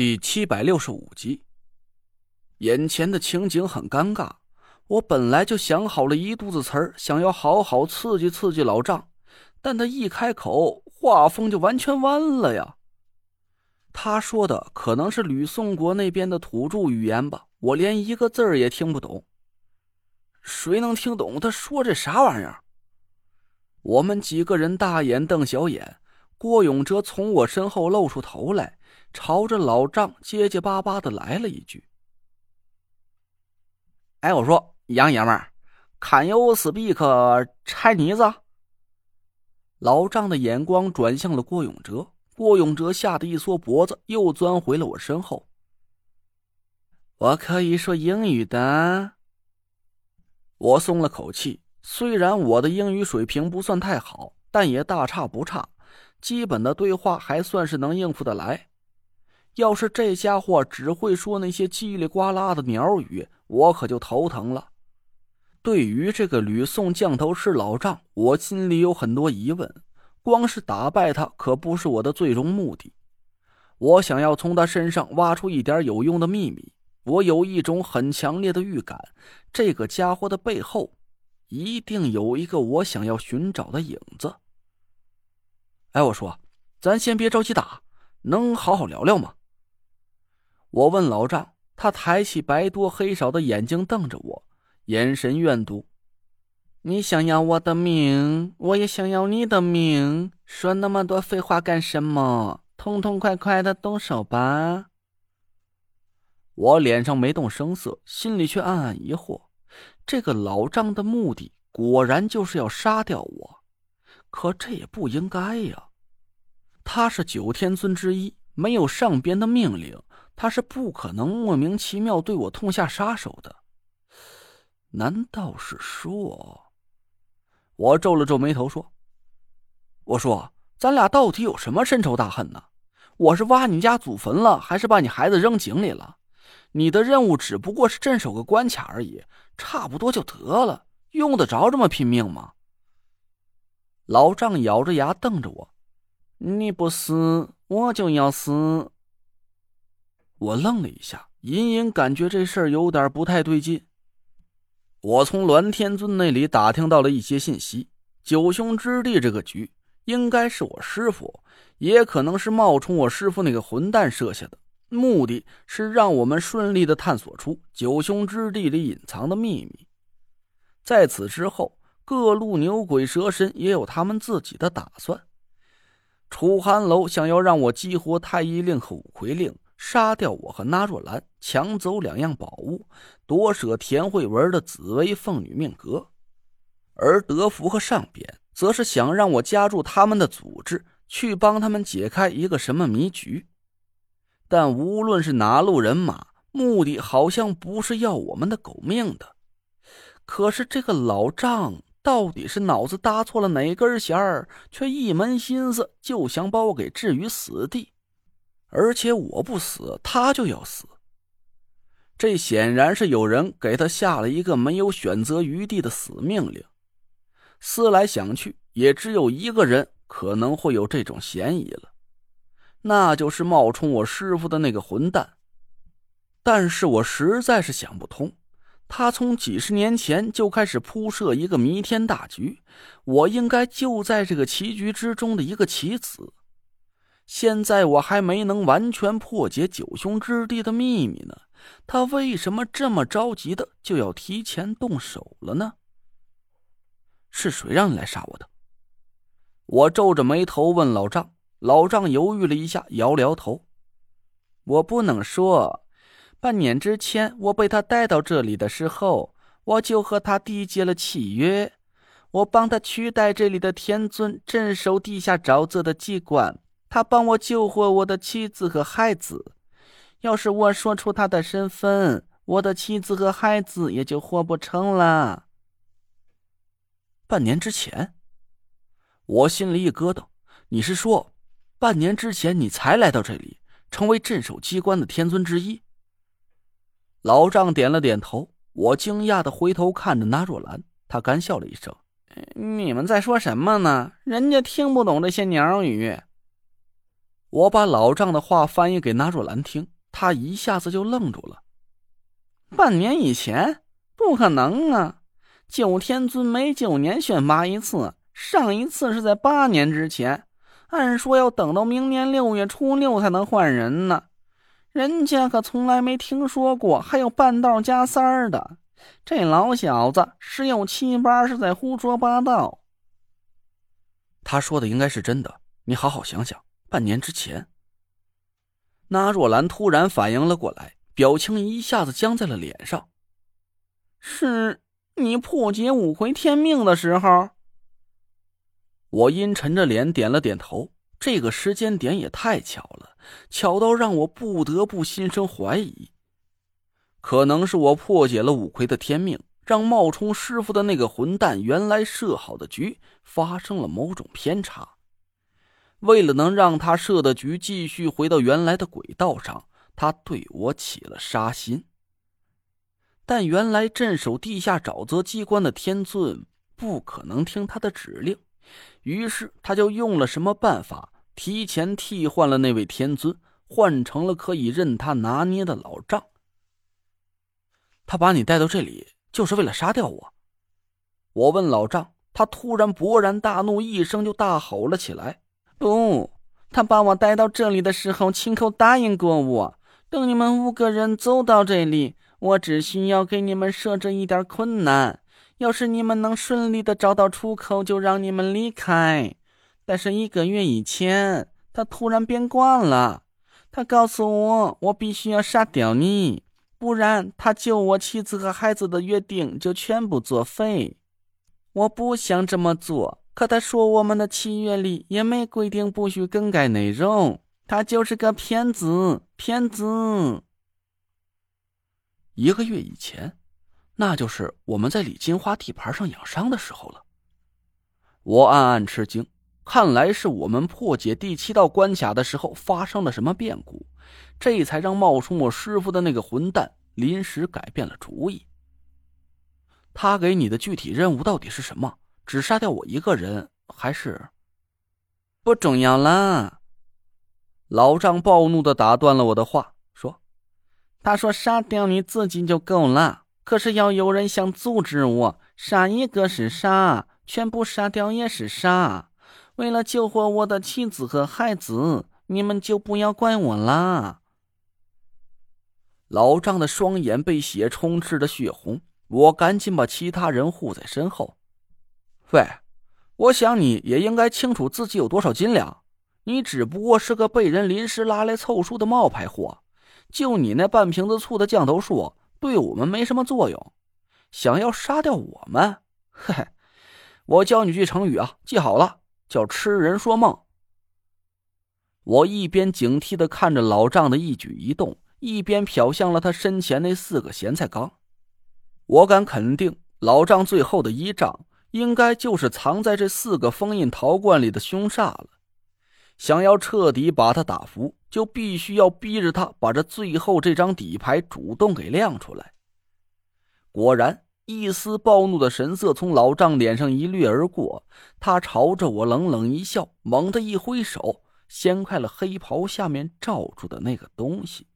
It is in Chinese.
第七百六十五集，眼前的情景很尴尬。我本来就想好了一肚子词儿，想要好好刺激刺激老丈，但他一开口，画风就完全弯了呀。他说的可能是吕宋国那边的土著语言吧，我连一个字儿也听不懂。谁能听懂他说这啥玩意儿？我们几个人大眼瞪小眼，郭永哲从我身后露出头来。朝着老丈结结巴巴的来了一句：“哎，我说杨爷们儿，Can you speak Chinese？” 老丈的眼光转向了郭永哲，郭永哲吓得一缩脖子，又钻回了我身后。我可以说英语的。我松了口气，虽然我的英语水平不算太好，但也大差不差，基本的对话还算是能应付得来。要是这家伙只会说那些叽里呱啦的鸟语，我可就头疼了。对于这个吕宋降头师老丈，我心里有很多疑问。光是打败他可不是我的最终目的，我想要从他身上挖出一点有用的秘密。我有一种很强烈的预感，这个家伙的背后一定有一个我想要寻找的影子。哎，我说，咱先别着急打，能好好聊聊吗？我问老丈，他抬起白多黑少的眼睛瞪着我，眼神怨毒。你想要我的命，我也想要你的命，说那么多废话干什么？痛痛快快的动手吧！我脸上没动声色，心里却暗暗疑惑：这个老丈的目的果然就是要杀掉我，可这也不应该呀！他是九天尊之一，没有上边的命令。他是不可能莫名其妙对我痛下杀手的，难道是说？我皱了皱眉头说：“我说，咱俩到底有什么深仇大恨呢？我是挖你家祖坟了，还是把你孩子扔井里了？你的任务只不过是镇守个关卡而已，差不多就得了，用得着这么拼命吗？”老丈咬着牙瞪着我：“你不死，我就要死。”我愣了一下，隐隐感觉这事儿有点不太对劲。我从栾天尊那里打听到了一些信息，九兄之地这个局应该是我师傅，也可能是冒充我师傅那个混蛋设下的，目的是让我们顺利的探索出九兄之地里隐藏的秘密。在此之后，各路牛鬼蛇神也有他们自己的打算。楚寒楼想要让我激活太医令和五魁令。杀掉我和纳若兰，抢走两样宝物，夺舍田慧文的紫薇凤女命格，而德福和上边则是想让我加入他们的组织，去帮他们解开一个什么迷局。但无论是哪路人马，目的好像不是要我们的狗命的。可是这个老丈到底是脑子搭错了哪根弦儿，却一门心思就想把我给置于死地。而且我不死，他就要死。这显然是有人给他下了一个没有选择余地的死命令。思来想去，也只有一个人可能会有这种嫌疑了，那就是冒充我师傅的那个混蛋。但是我实在是想不通，他从几十年前就开始铺设一个弥天大局，我应该就在这个棋局之中的一个棋子。现在我还没能完全破解九兄之地的秘密呢，他为什么这么着急的就要提前动手了呢？是谁让你来杀我的？我皱着眉头问老丈。老丈犹豫了一下，摇了摇头：“我不能说。半年之前，我被他带到这里的时候，我就和他缔结了契约，我帮他取代这里的天尊，镇守地下沼泽的机关。”他帮我救活我的妻子和孩子，要是我说出他的身份，我的妻子和孩子也就活不成了。半年之前，我心里一咯噔，你是说，半年之前你才来到这里，成为镇守机关的天尊之一？老丈点了点头，我惊讶的回头看着纳若兰，他干笑了一声：“你们在说什么呢？人家听不懂这些鸟语。”我把老丈的话翻译给纳若兰听，她一下子就愣住了。半年以前，不可能啊！九天尊每九年选拔一次，上一次是在八年之前，按说要等到明年六月初六才能换人呢。人家可从来没听说过还有半道加三儿的。这老小子十有七八是在胡说八道。他说的应该是真的，你好好想想。半年之前，那若兰突然反应了过来。表情一下子僵在了脸上。是你破解五回天命的时候。我阴沉着脸点了点头。这个时间点也太巧了，巧到让我不得不心生怀疑。可能是我破解了五魁的天命，让冒充师傅的那个混蛋原来设好的局发生了某种偏差。为了能让他设的局继续回到原来的轨道上。他对我起了杀心，但原来镇守地下沼泽机关的天尊不可能听他的指令，于是他就用了什么办法，提前替换了那位天尊，换成了可以任他拿捏的老丈。他把你带到这里，就是为了杀掉我。我问老丈，他突然勃然大怒，一声就大吼了起来：“不！他把我带到这里的时候，亲口答应过我。”等你们五个人走到这里，我只需要给你们设置一点困难。要是你们能顺利的找到出口，就让你们离开。但是一个月以前，他突然变卦了。他告诉我，我必须要杀掉你，不然他救我妻子和孩子的约定就全部作废。我不想这么做，可他说我们的契约里也没规定不许更改内容。他就是个骗子，骗子。一个月以前，那就是我们在李金花地盘上养伤的时候了。我暗暗吃惊，看来是我们破解第七道关卡的时候发生了什么变故，这才让冒充我师傅的那个混蛋临时改变了主意。他给你的具体任务到底是什么？只杀掉我一个人，还是不重要了？老张暴怒的打断了我的话，说：“他说杀掉你自己就够了，可是要有人想阻止我，杀一个是杀，全部杀掉也是杀。为了救活我的妻子和孩子，你们就不要怪我了。”老张的双眼被血充斥的血红，我赶紧把其他人护在身后。喂，我想你也应该清楚自己有多少斤两。你只不过是个被人临时拉来凑数的冒牌货，就你那半瓶子醋的降头术，对我们没什么作用。想要杀掉我们，嘿嘿，我教你句成语啊，记好了，叫痴人说梦。我一边警惕的看着老丈的一举一动，一边瞟向了他身前那四个咸菜缸。我敢肯定，老丈最后的依仗，应该就是藏在这四个封印陶罐里的凶煞了。想要彻底把他打服，就必须要逼着他把这最后这张底牌主动给亮出来。果然，一丝暴怒的神色从老丈脸上一掠而过，他朝着我冷冷一笑，猛地一挥手，掀开了黑袍下面罩住的那个东西。